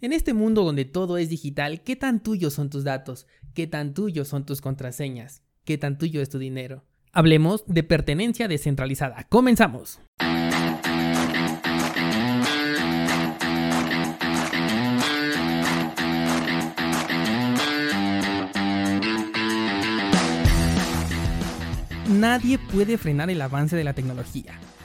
En este mundo donde todo es digital, ¿qué tan tuyos son tus datos? ¿Qué tan tuyos son tus contraseñas? ¿Qué tan tuyo es tu dinero? Hablemos de pertenencia descentralizada. Comenzamos. Nadie puede frenar el avance de la tecnología.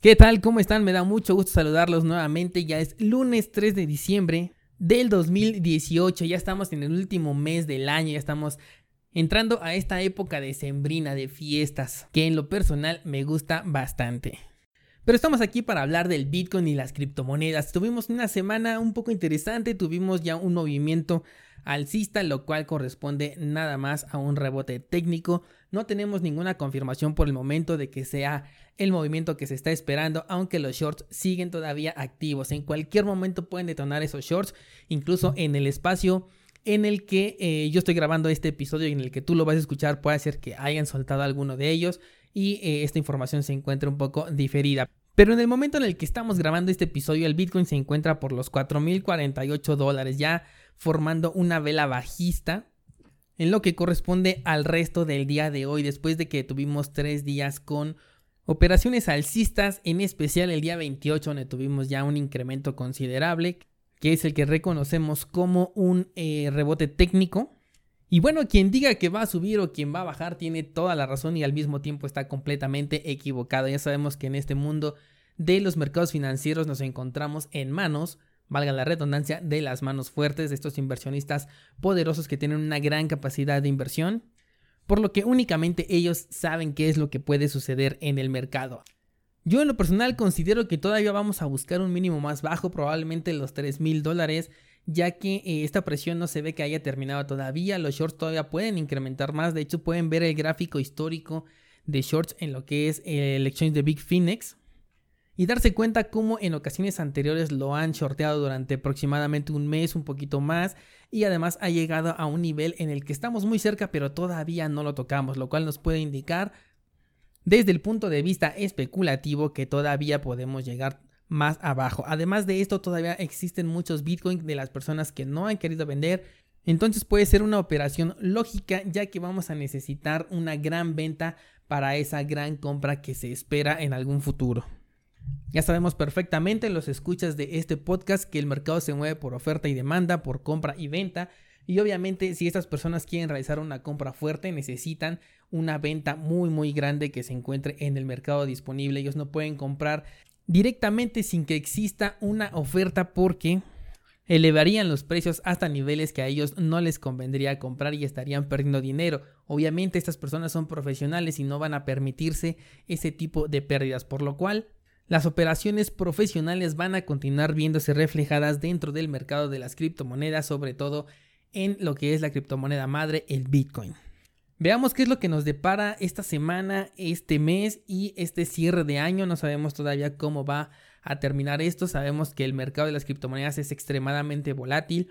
¿Qué tal? ¿Cómo están? Me da mucho gusto saludarlos nuevamente. Ya es lunes 3 de diciembre del 2018. Ya estamos en el último mes del año. Ya estamos entrando a esta época de sembrina, de fiestas, que en lo personal me gusta bastante. Pero estamos aquí para hablar del Bitcoin y las criptomonedas. Tuvimos una semana un poco interesante. Tuvimos ya un movimiento alcista, lo cual corresponde nada más a un rebote técnico. No tenemos ninguna confirmación por el momento de que sea el movimiento que se está esperando, aunque los shorts siguen todavía activos. En cualquier momento pueden detonar esos shorts, incluso en el espacio en el que eh, yo estoy grabando este episodio y en el que tú lo vas a escuchar, puede ser que hayan soltado alguno de ellos y eh, esta información se encuentra un poco diferida. Pero en el momento en el que estamos grabando este episodio, el Bitcoin se encuentra por los 4.048 dólares, ya formando una vela bajista en lo que corresponde al resto del día de hoy, después de que tuvimos tres días con operaciones alcistas, en especial el día 28, donde tuvimos ya un incremento considerable, que es el que reconocemos como un eh, rebote técnico. Y bueno, quien diga que va a subir o quien va a bajar tiene toda la razón y al mismo tiempo está completamente equivocado. Ya sabemos que en este mundo de los mercados financieros nos encontramos en manos valga la redundancia, de las manos fuertes de estos inversionistas poderosos que tienen una gran capacidad de inversión, por lo que únicamente ellos saben qué es lo que puede suceder en el mercado. Yo en lo personal considero que todavía vamos a buscar un mínimo más bajo, probablemente los 3 mil dólares, ya que eh, esta presión no se ve que haya terminado todavía, los shorts todavía pueden incrementar más, de hecho pueden ver el gráfico histórico de shorts en lo que es el exchange de Big Phoenix, y darse cuenta cómo en ocasiones anteriores lo han shorteado durante aproximadamente un mes, un poquito más, y además ha llegado a un nivel en el que estamos muy cerca pero todavía no lo tocamos, lo cual nos puede indicar desde el punto de vista especulativo que todavía podemos llegar más abajo. Además de esto, todavía existen muchos bitcoins de las personas que no han querido vender. Entonces puede ser una operación lógica ya que vamos a necesitar una gran venta para esa gran compra que se espera en algún futuro. Ya sabemos perfectamente los escuchas de este podcast que el mercado se mueve por oferta y demanda, por compra y venta. Y obviamente si estas personas quieren realizar una compra fuerte necesitan una venta muy muy grande que se encuentre en el mercado disponible. Ellos no pueden comprar directamente sin que exista una oferta porque elevarían los precios hasta niveles que a ellos no les convendría comprar y estarían perdiendo dinero. Obviamente estas personas son profesionales y no van a permitirse ese tipo de pérdidas, por lo cual las operaciones profesionales van a continuar viéndose reflejadas dentro del mercado de las criptomonedas, sobre todo en lo que es la criptomoneda madre, el Bitcoin. Veamos qué es lo que nos depara esta semana, este mes y este cierre de año. No sabemos todavía cómo va a terminar esto. Sabemos que el mercado de las criptomonedas es extremadamente volátil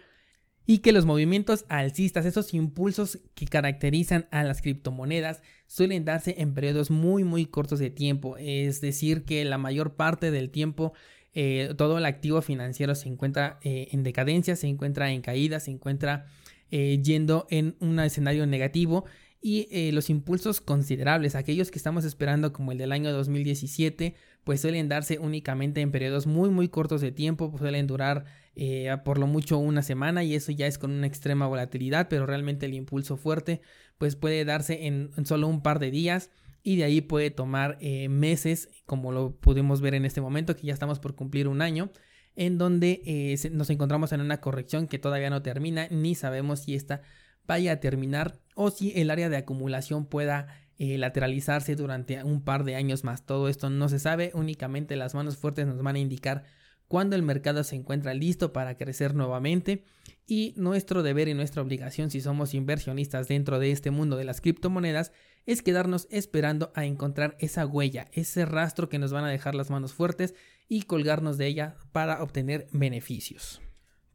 y que los movimientos alcistas, esos impulsos que caracterizan a las criptomonedas, suelen darse en periodos muy muy cortos de tiempo. Es decir, que la mayor parte del tiempo eh, todo el activo financiero se encuentra eh, en decadencia, se encuentra en caída, se encuentra eh, yendo en un escenario negativo y eh, los impulsos considerables, aquellos que estamos esperando como el del año 2017, pues suelen darse únicamente en periodos muy muy cortos de tiempo, suelen durar eh, por lo mucho una semana y eso ya es con una extrema volatilidad, pero realmente el impulso fuerte pues puede darse en, solo un par de días y de ahí puede tomar eh, meses, como lo pudimos ver en este momento, que ya estamos por cumplir un año en donde nos encontramos en una corrección que todavía no termina, ni sabemos si esta vaya a terminar o si el área de acumulación pueda eh, lateralizarse durante un par de años más. Todo esto no se sabe, únicamente las manos fuertes nos van a indicar cuando el mercado se encuentra listo para crecer nuevamente y nuestro deber y nuestra obligación si somos inversionistas dentro de este mundo de las criptomonedas es quedarnos esperando a encontrar esa huella, ese rastro que nos van a dejar las manos fuertes y colgarnos de ella para obtener beneficios.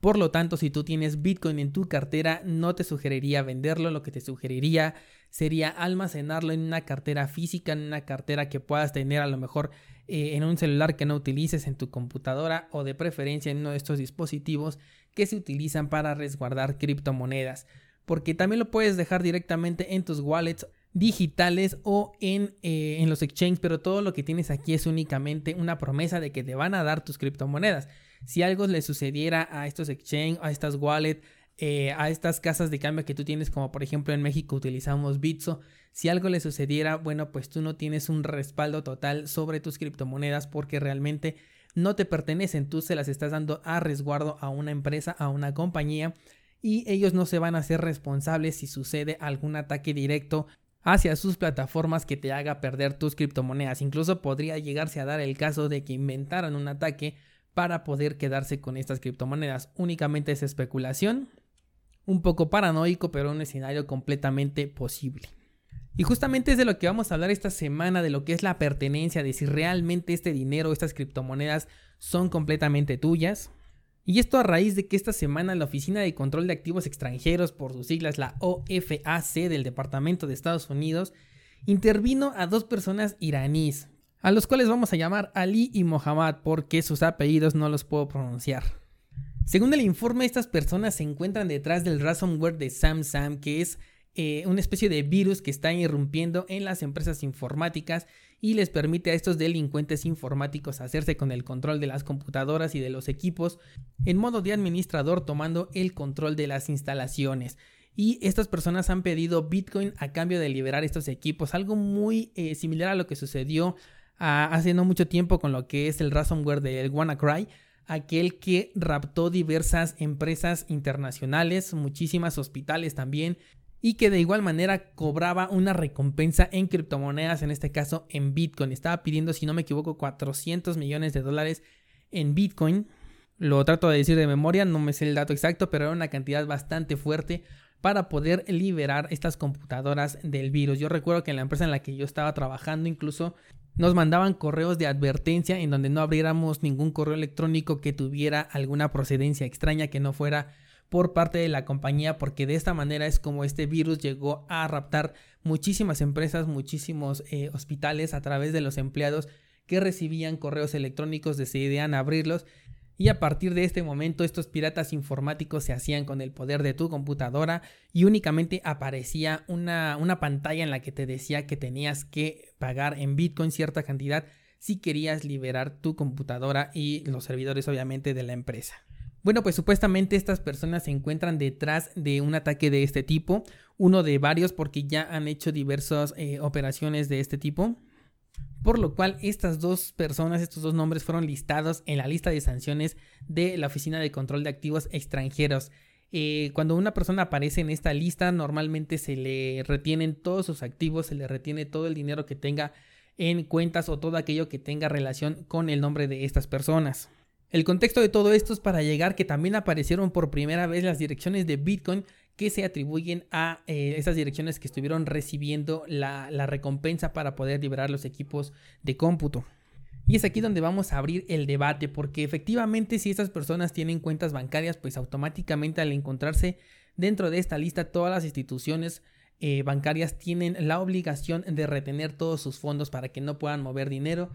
Por lo tanto, si tú tienes Bitcoin en tu cartera, no te sugeriría venderlo, lo que te sugeriría sería almacenarlo en una cartera física, en una cartera que puedas tener a lo mejor eh, en un celular que no utilices en tu computadora o de preferencia en uno de estos dispositivos que se utilizan para resguardar criptomonedas. Porque también lo puedes dejar directamente en tus wallets digitales o en, eh, en los exchanges, pero todo lo que tienes aquí es únicamente una promesa de que te van a dar tus criptomonedas. Si algo le sucediera a estos exchange, a estas wallets, eh, a estas casas de cambio que tú tienes, como por ejemplo en México utilizamos Bitso, si algo le sucediera, bueno, pues tú no tienes un respaldo total sobre tus criptomonedas porque realmente no te pertenecen, tú se las estás dando a resguardo a una empresa, a una compañía y ellos no se van a hacer responsables si sucede algún ataque directo hacia sus plataformas que te haga perder tus criptomonedas. Incluso podría llegarse a dar el caso de que inventaran un ataque para poder quedarse con estas criptomonedas. Únicamente es especulación, un poco paranoico, pero un escenario completamente posible. Y justamente es de lo que vamos a hablar esta semana, de lo que es la pertenencia, de si realmente este dinero, estas criptomonedas son completamente tuyas. Y esto a raíz de que esta semana la Oficina de Control de Activos Extranjeros, por sus siglas la OFAC del Departamento de Estados Unidos, intervino a dos personas iraníes, a los cuales vamos a llamar Ali y Mohammad porque sus apellidos no los puedo pronunciar. Según el informe, estas personas se encuentran detrás del ransomware de SamSam, que es eh, una especie de virus que está irrumpiendo en las empresas informáticas y les permite a estos delincuentes informáticos hacerse con el control de las computadoras y de los equipos en modo de administrador tomando el control de las instalaciones y estas personas han pedido Bitcoin a cambio de liberar estos equipos, algo muy eh, similar a lo que sucedió hace no mucho tiempo con lo que es el ransomware del WannaCry, aquel que raptó diversas empresas internacionales, muchísimas hospitales también, y que de igual manera cobraba una recompensa en criptomonedas, en este caso en Bitcoin. Estaba pidiendo, si no me equivoco, 400 millones de dólares en Bitcoin. Lo trato de decir de memoria, no me sé el dato exacto, pero era una cantidad bastante fuerte para poder liberar estas computadoras del virus. Yo recuerdo que en la empresa en la que yo estaba trabajando incluso nos mandaban correos de advertencia en donde no abriéramos ningún correo electrónico que tuviera alguna procedencia extraña que no fuera por parte de la compañía porque de esta manera es como este virus llegó a raptar muchísimas empresas, muchísimos eh, hospitales a través de los empleados que recibían correos electrónicos, decidían abrirlos y a partir de este momento estos piratas informáticos se hacían con el poder de tu computadora y únicamente aparecía una, una pantalla en la que te decía que tenías que pagar en Bitcoin cierta cantidad si querías liberar tu computadora y los servidores obviamente de la empresa. Bueno, pues supuestamente estas personas se encuentran detrás de un ataque de este tipo, uno de varios porque ya han hecho diversas eh, operaciones de este tipo por lo cual estas dos personas, estos dos nombres fueron listados en la lista de sanciones de la Oficina de Control de Activos Extranjeros. Eh, cuando una persona aparece en esta lista, normalmente se le retienen todos sus activos, se le retiene todo el dinero que tenga en cuentas o todo aquello que tenga relación con el nombre de estas personas. El contexto de todo esto es para llegar que también aparecieron por primera vez las direcciones de Bitcoin que se atribuyen a eh, esas direcciones que estuvieron recibiendo la, la recompensa para poder liberar los equipos de cómputo. Y es aquí donde vamos a abrir el debate, porque efectivamente si estas personas tienen cuentas bancarias, pues automáticamente al encontrarse dentro de esta lista todas las instituciones eh, bancarias tienen la obligación de retener todos sus fondos para que no puedan mover dinero,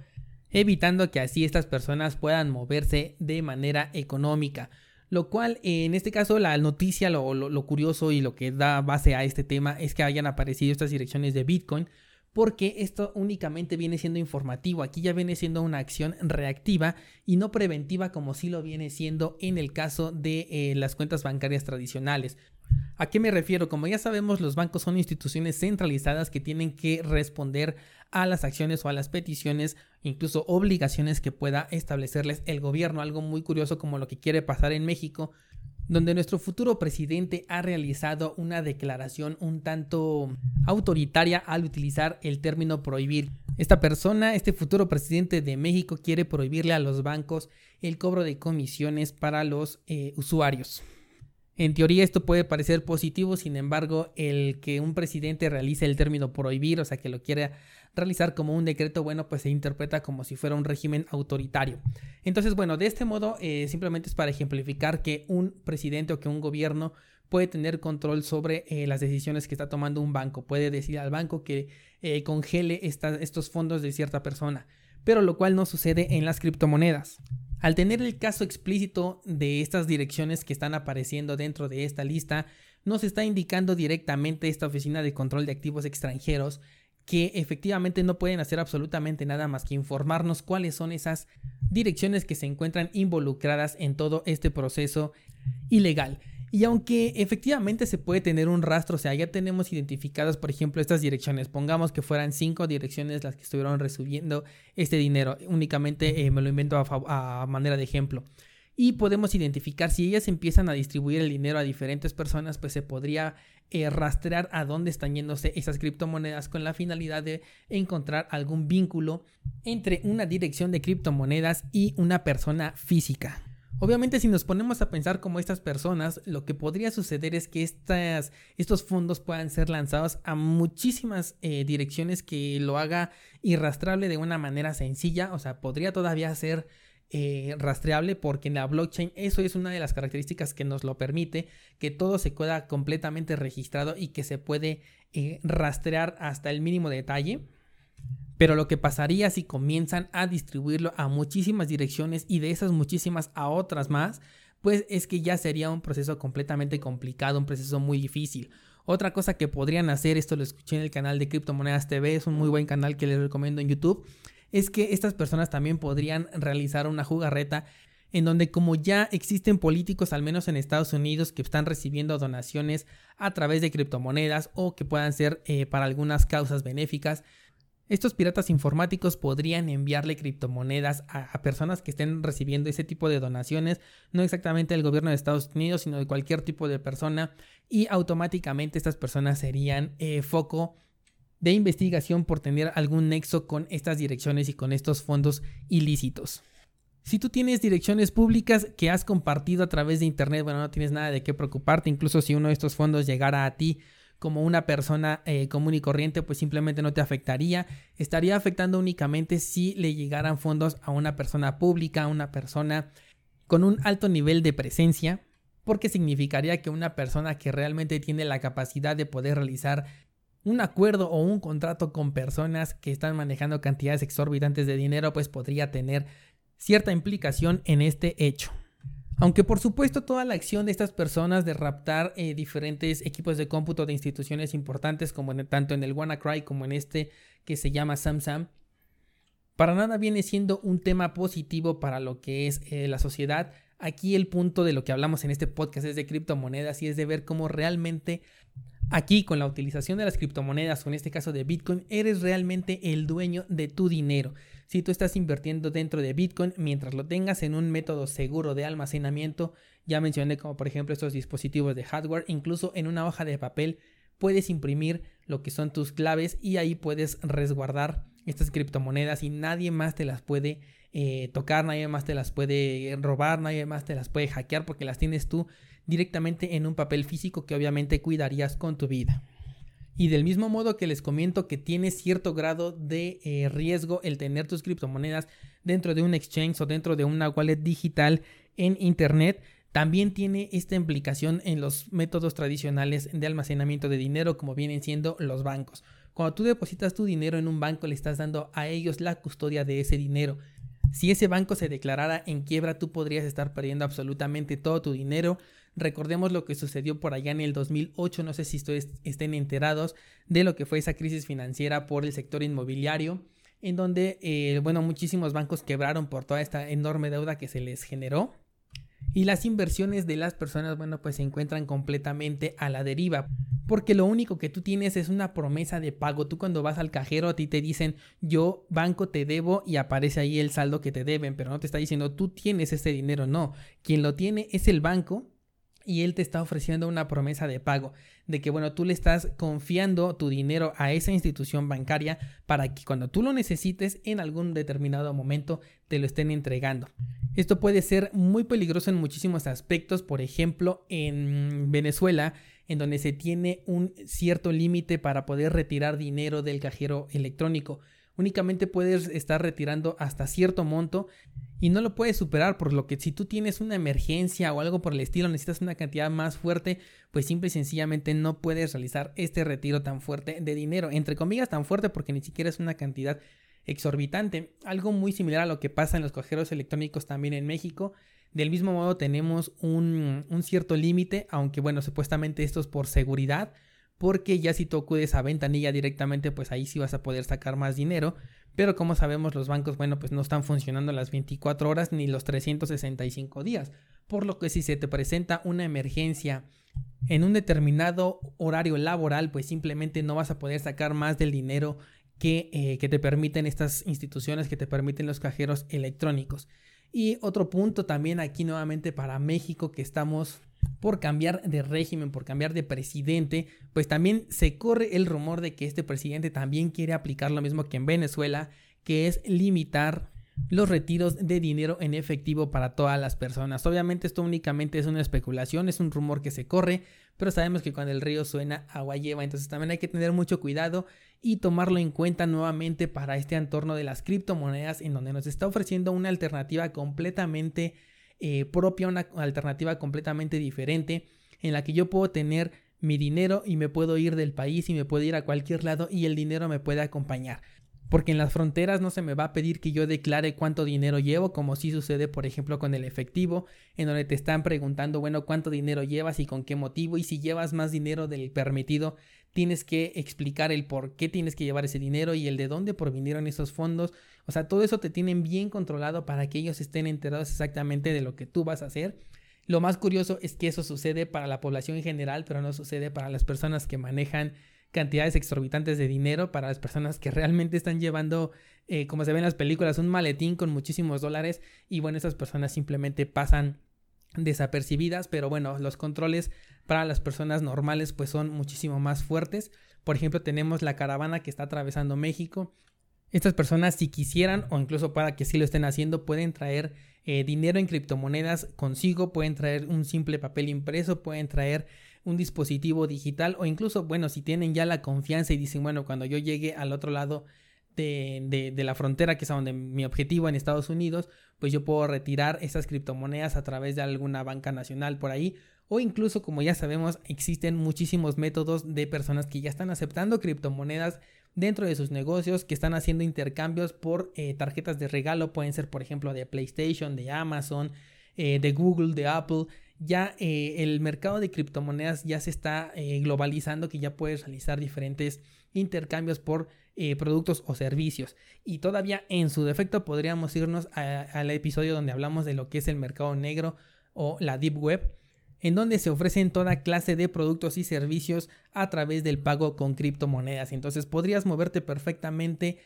evitando que así estas personas puedan moverse de manera económica. Lo cual, en este caso, la noticia, lo, lo, curioso y lo que da base a este tema es que hayan aparecido estas direcciones de Bitcoin, porque esto únicamente viene siendo informativo. Aquí ya viene siendo una acción reactiva y no preventiva como sí lo viene siendo en el caso de eh, las cuentas bancarias tradicionales. ¿A qué me refiero? Como ya sabemos, los bancos son instituciones centralizadas que tienen que responder a las acciones o a las peticiones, incluso obligaciones que pueda establecerles el gobierno. Algo muy curioso como lo que quiere pasar en México, donde nuestro futuro presidente ha realizado una declaración un tanto autoritaria al utilizar el término prohibir. Esta persona, este futuro presidente de México, quiere prohibirle a los bancos el cobro de comisiones para los eh, usuarios. En teoría esto puede parecer positivo, sin embargo, el que un presidente realice el término prohibir, o sea, que lo quiera realizar como un decreto, bueno, pues se interpreta como si fuera un régimen autoritario. Entonces, bueno, de este modo eh, simplemente es para ejemplificar que un presidente o que un gobierno puede tener control sobre eh, las decisiones que está tomando un banco, puede decir al banco que eh, congele estos fondos de cierta persona, pero lo cual no sucede en las criptomonedas. Al tener el caso explícito de estas direcciones que están apareciendo dentro de esta lista, nos está indicando directamente esta oficina de control de activos extranjeros que efectivamente no pueden hacer absolutamente nada más que informarnos cuáles son esas direcciones que se encuentran involucradas en todo este proceso ilegal. Y aunque efectivamente se puede tener un rastro, o sea, ya tenemos identificadas, por ejemplo, estas direcciones, pongamos que fueran cinco direcciones las que estuvieron recibiendo este dinero, únicamente eh, me lo invento a, manera de ejemplo. Y podemos identificar si ellas empiezan a distribuir el dinero a diferentes personas, pues se podría eh, rastrear a dónde están yéndose esas criptomonedas con la finalidad de encontrar algún vínculo entre una dirección de criptomonedas y una persona física. Obviamente si nos ponemos a pensar como estas personas, lo que podría suceder es que estas, estos fondos puedan ser lanzados a muchísimas eh, direcciones que lo haga irrastrable de una manera sencilla, o sea, podría todavía ser eh, rastreable porque en la blockchain eso es una de las características que nos lo permite, que todo se queda completamente registrado y que se puede eh, rastrear hasta el mínimo detalle. Pero lo que pasaría si comienzan a distribuirlo a muchísimas direcciones y de esas muchísimas a otras más, pues es que ya sería un proceso completamente complicado, un proceso muy difícil. Otra cosa que podrían hacer, esto lo escuché en el canal de Criptomonedas TV, es un muy buen canal que les recomiendo en YouTube, es que estas personas también podrían realizar una jugarreta en donde como ya existen políticos, al menos en Estados Unidos, que están recibiendo donaciones a través de criptomonedas o que puedan ser eh, para algunas causas benéficas, estos piratas informáticos podrían enviarle criptomonedas a, personas que estén recibiendo ese tipo de donaciones, no exactamente del gobierno de Estados Unidos, sino de cualquier tipo de persona, y automáticamente estas personas serían eh, foco de investigación por tener algún nexo con estas direcciones y con estos fondos ilícitos. Si tú tienes direcciones públicas que has compartido a través de Internet, bueno, no tienes nada de qué preocuparte, incluso si uno de estos fondos llegara a ti como una persona eh, común y corriente, pues simplemente no te afectaría. Estaría afectando únicamente si le llegaran fondos a una persona pública, a una persona con un alto nivel de presencia, porque significaría que una persona que realmente tiene la capacidad de poder realizar un acuerdo o un contrato con personas que están manejando cantidades exorbitantes de dinero, pues podría tener cierta implicación en este hecho. Aunque por supuesto toda la acción de estas personas de raptar eh, diferentes equipos de cómputo de instituciones importantes, como tanto en el WannaCry como en este que se llama SamSam, para nada viene siendo un tema positivo para lo que es eh, la sociedad. Aquí el punto de lo que hablamos en este podcast es de criptomonedas y es de ver cómo realmente Aquí, con la utilización de las criptomonedas, o en este caso de Bitcoin, eres realmente el dueño de tu dinero. Si tú estás invirtiendo dentro de Bitcoin, mientras lo tengas en un método seguro de almacenamiento, ya mencioné como por ejemplo estos dispositivos de hardware, incluso en una hoja de papel puedes imprimir lo que son tus claves y ahí puedes resguardar estas criptomonedas y nadie más te las puede eh, tocar, nadie más te las puede robar, nadie más te las puede hackear porque las tienes tú directamente en un papel físico que obviamente cuidarías con tu vida. Y del mismo modo que les comento que tiene cierto grado de eh, riesgo el tener tus criptomonedas dentro de un exchange o dentro de una wallet digital en Internet, también tiene esta implicación en los métodos tradicionales de almacenamiento de dinero como vienen siendo los bancos. Cuando tú depositas tu dinero en un banco le estás dando a ellos la custodia de ese dinero. Si ese banco se declarara en quiebra, tú podrías estar perdiendo absolutamente todo tu dinero. Recordemos lo que sucedió por allá en el 2008, no sé si ustedes estén enterados de lo que fue esa crisis financiera por el sector inmobiliario, en donde, eh, bueno, muchísimos bancos quebraron por toda esta enorme deuda que se les generó. Y las inversiones de las personas, bueno, pues se encuentran completamente a la deriva. Porque lo único que tú tienes es una promesa de pago. Tú cuando vas al cajero a ti te dicen, yo banco te debo y aparece ahí el saldo que te deben, pero no te está diciendo, tú tienes ese dinero. No, quien lo tiene es el banco y él te está ofreciendo una promesa de pago, de que bueno, tú le estás confiando tu dinero a esa institución bancaria para que cuando tú lo necesites en algún determinado momento te lo estén entregando. Esto puede ser muy peligroso en muchísimos aspectos, por ejemplo, en Venezuela, en donde se tiene un cierto límite para poder retirar dinero del cajero electrónico únicamente puedes estar retirando hasta cierto monto y no lo puedes superar, por lo que si tú tienes una emergencia o algo por el estilo, necesitas una cantidad más fuerte, pues simple y sencillamente no puedes realizar este retiro tan fuerte de dinero, entre comillas tan fuerte porque ni siquiera es una cantidad exorbitante, algo muy similar a lo que pasa en los cajeros electrónicos también en México. Del mismo modo tenemos un, un cierto límite, aunque bueno, supuestamente esto es por seguridad, porque ya si tú acudes a ventanilla directamente, pues ahí sí vas a poder sacar más dinero. Pero como sabemos, los bancos, bueno, pues no están funcionando las 24 horas ni los 365 días. Por lo que si se te presenta una emergencia en un determinado horario laboral, pues simplemente no vas a poder sacar más del dinero que, eh, que te permiten estas instituciones, que te permiten los cajeros electrónicos. Y otro punto también aquí nuevamente para México que estamos por cambiar de régimen, por cambiar de presidente, pues también se corre el rumor de que este presidente también quiere aplicar lo mismo que en Venezuela, que es limitar los retiros de dinero en efectivo para todas las personas. Obviamente esto únicamente es una especulación, es un rumor que se corre, pero sabemos que cuando el río suena, agua lleva, entonces también hay que tener mucho cuidado y tomarlo en cuenta nuevamente para este entorno de las criptomonedas en donde nos está ofreciendo una alternativa completamente eh, propia, una alternativa completamente diferente en la que yo puedo tener mi dinero y me puedo ir del país y me puedo ir a cualquier lado y el dinero me puede acompañar. Porque en las fronteras no se me va a pedir que yo declare cuánto dinero llevo, como si sucede, por ejemplo, con el efectivo, en donde te están preguntando, bueno, cuánto dinero llevas y con qué motivo, y si llevas más dinero del permitido, tienes que explicar el por qué tienes que llevar ese dinero y el de dónde provinieron esos fondos. O sea, todo eso te tienen bien controlado para que ellos estén enterados exactamente de lo que tú vas a hacer. Lo más curioso es que eso sucede para la población en general, pero no sucede para las personas que manejan cantidades exorbitantes de dinero, para las personas que realmente están llevando, eh, como se ve en las películas, un maletín con muchísimos dólares y bueno, esas personas simplemente pasan desapercibidas, pero bueno, los controles para las personas normales pues son muchísimo más fuertes. Por ejemplo, tenemos la caravana que está atravesando México. Estas personas, si quisieran, o incluso para que sí lo estén haciendo, pueden traer eh, dinero en criptomonedas consigo, pueden traer un simple papel impreso, pueden traer un dispositivo digital, o incluso, bueno, si tienen ya la confianza y dicen, bueno, cuando yo llegue al otro lado de, de, la frontera, que es donde mi objetivo en Estados Unidos, pues yo puedo retirar esas criptomonedas a través de alguna banca nacional por ahí. O incluso, como ya sabemos, existen muchísimos métodos de personas que ya están aceptando criptomonedas dentro de sus negocios, que están haciendo intercambios por eh, tarjetas de regalo, pueden ser por ejemplo de PlayStation, de Amazon, eh, de Google, de Apple. Ya eh, el mercado de criptomonedas ya se está globalizando, que ya puedes realizar diferentes intercambios por productos o servicios. Y todavía en su defecto podríamos irnos al episodio donde hablamos de lo que es el mercado negro o la deep web, en donde se ofrecen toda clase de productos y servicios a través del pago con criptomonedas. Entonces podrías moverte perfectamente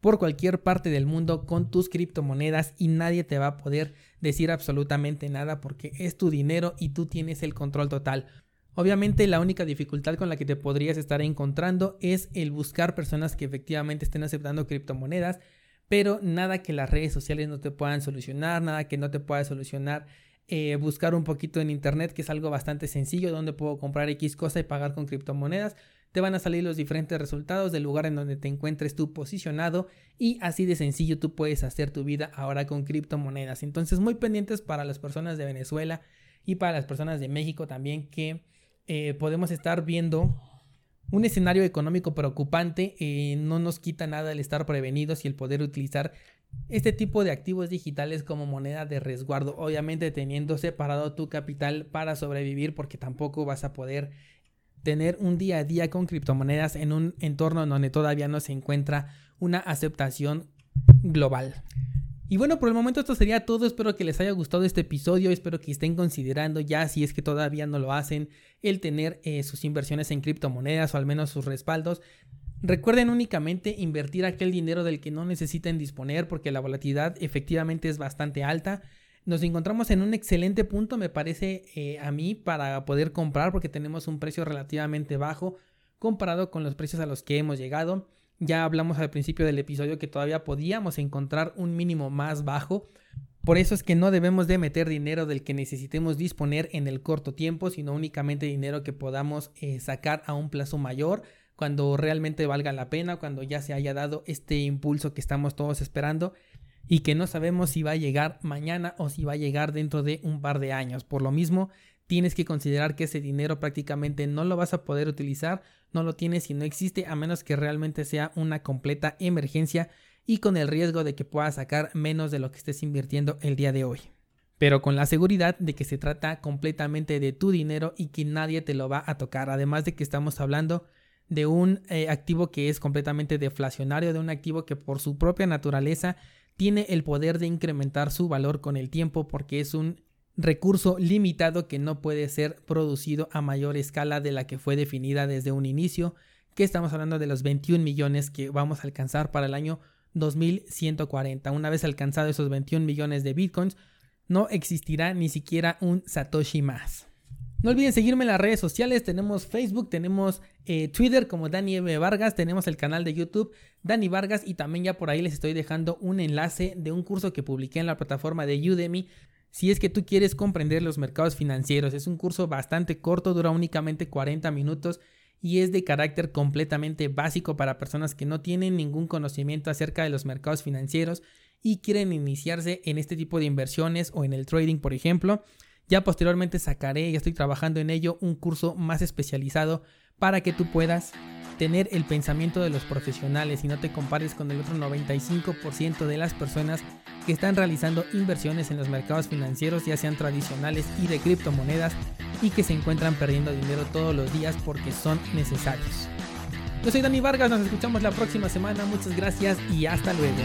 por cualquier parte del mundo con tus criptomonedas y nadie te va a poder decir absolutamente nada porque es tu dinero y tú tienes el control total. Obviamente la única dificultad con la que te podrías estar encontrando es el buscar personas que efectivamente estén aceptando criptomonedas, pero nada que las redes sociales no te puedan solucionar, nada que no te pueda solucionar eh, buscar un poquito en internet, que es algo bastante sencillo, donde puedo comprar X cosa y pagar con criptomonedas. Te van a salir los diferentes resultados del lugar en donde te encuentres tú posicionado y así de sencillo tú puedes hacer tu vida ahora con criptomonedas. Entonces muy pendientes para las personas de Venezuela y para las personas de México también que eh, podemos estar viendo un escenario económico preocupante. Eh, no nos quita nada el estar prevenidos y el poder utilizar este tipo de activos digitales como moneda de resguardo, obviamente teniendo separado tu capital para sobrevivir porque tampoco vas a poder tener un día a día con criptomonedas en un entorno donde todavía no se encuentra una aceptación global. Y bueno, por el momento esto sería todo. Espero que les haya gustado este episodio. Espero que estén considerando ya, si es que todavía no lo hacen, el tener eh, sus inversiones en criptomonedas o al menos sus respaldos. Recuerden únicamente invertir aquel dinero del que no necesiten disponer porque la volatilidad efectivamente es bastante alta. Nos encontramos en un excelente punto, me parece eh, a mí, para poder comprar porque tenemos un precio relativamente bajo comparado con los precios a los que hemos llegado. Ya hablamos al principio del episodio que todavía podíamos encontrar un mínimo más bajo. Por eso es que no debemos de meter dinero del que necesitemos disponer en el corto tiempo, sino únicamente dinero que podamos eh, sacar a un plazo mayor cuando realmente valga la pena, cuando ya se haya dado este impulso que estamos todos esperando y que no sabemos si va a llegar mañana o si va a llegar dentro de un par de años. Por lo mismo, tienes que considerar que ese dinero prácticamente no lo vas a poder utilizar, no lo tienes si no existe, a menos que realmente sea una completa emergencia y con el riesgo de que puedas sacar menos de lo que estés invirtiendo el día de hoy. Pero con la seguridad de que se trata completamente de tu dinero y que nadie te lo va a tocar. Además de que estamos hablando de un eh, activo que es completamente deflacionario, de un activo que por su propia naturaleza tiene el poder de incrementar su valor con el tiempo porque es un recurso limitado que no puede ser producido a mayor escala de la que fue definida desde un inicio, que estamos hablando de los 21 millones que vamos a alcanzar para el año 2140. Una vez alcanzado esos 21 millones de bitcoins, no existirá ni siquiera un Satoshi más. No olviden seguirme en las redes sociales, tenemos Facebook, tenemos eh, Twitter como Dani M. Vargas, tenemos el canal de YouTube Dani Vargas y también ya por ahí les estoy dejando un enlace de un curso que publiqué en la plataforma de Udemy si es que tú quieres comprender los mercados financieros. Es un curso bastante corto, dura únicamente 40 minutos y es de carácter completamente básico para personas que no tienen ningún conocimiento acerca de los mercados financieros y quieren iniciarse en este tipo de inversiones o en el trading, por ejemplo. Ya posteriormente sacaré, ya estoy trabajando en ello, un curso más especializado para que tú puedas tener el pensamiento de los profesionales y no te compares con el otro 95% de las personas que están realizando inversiones en los mercados financieros, ya sean tradicionales y de criptomonedas, y que se encuentran perdiendo dinero todos los días porque son necesarios. Yo soy Dani Vargas, nos escuchamos la próxima semana, muchas gracias y hasta luego.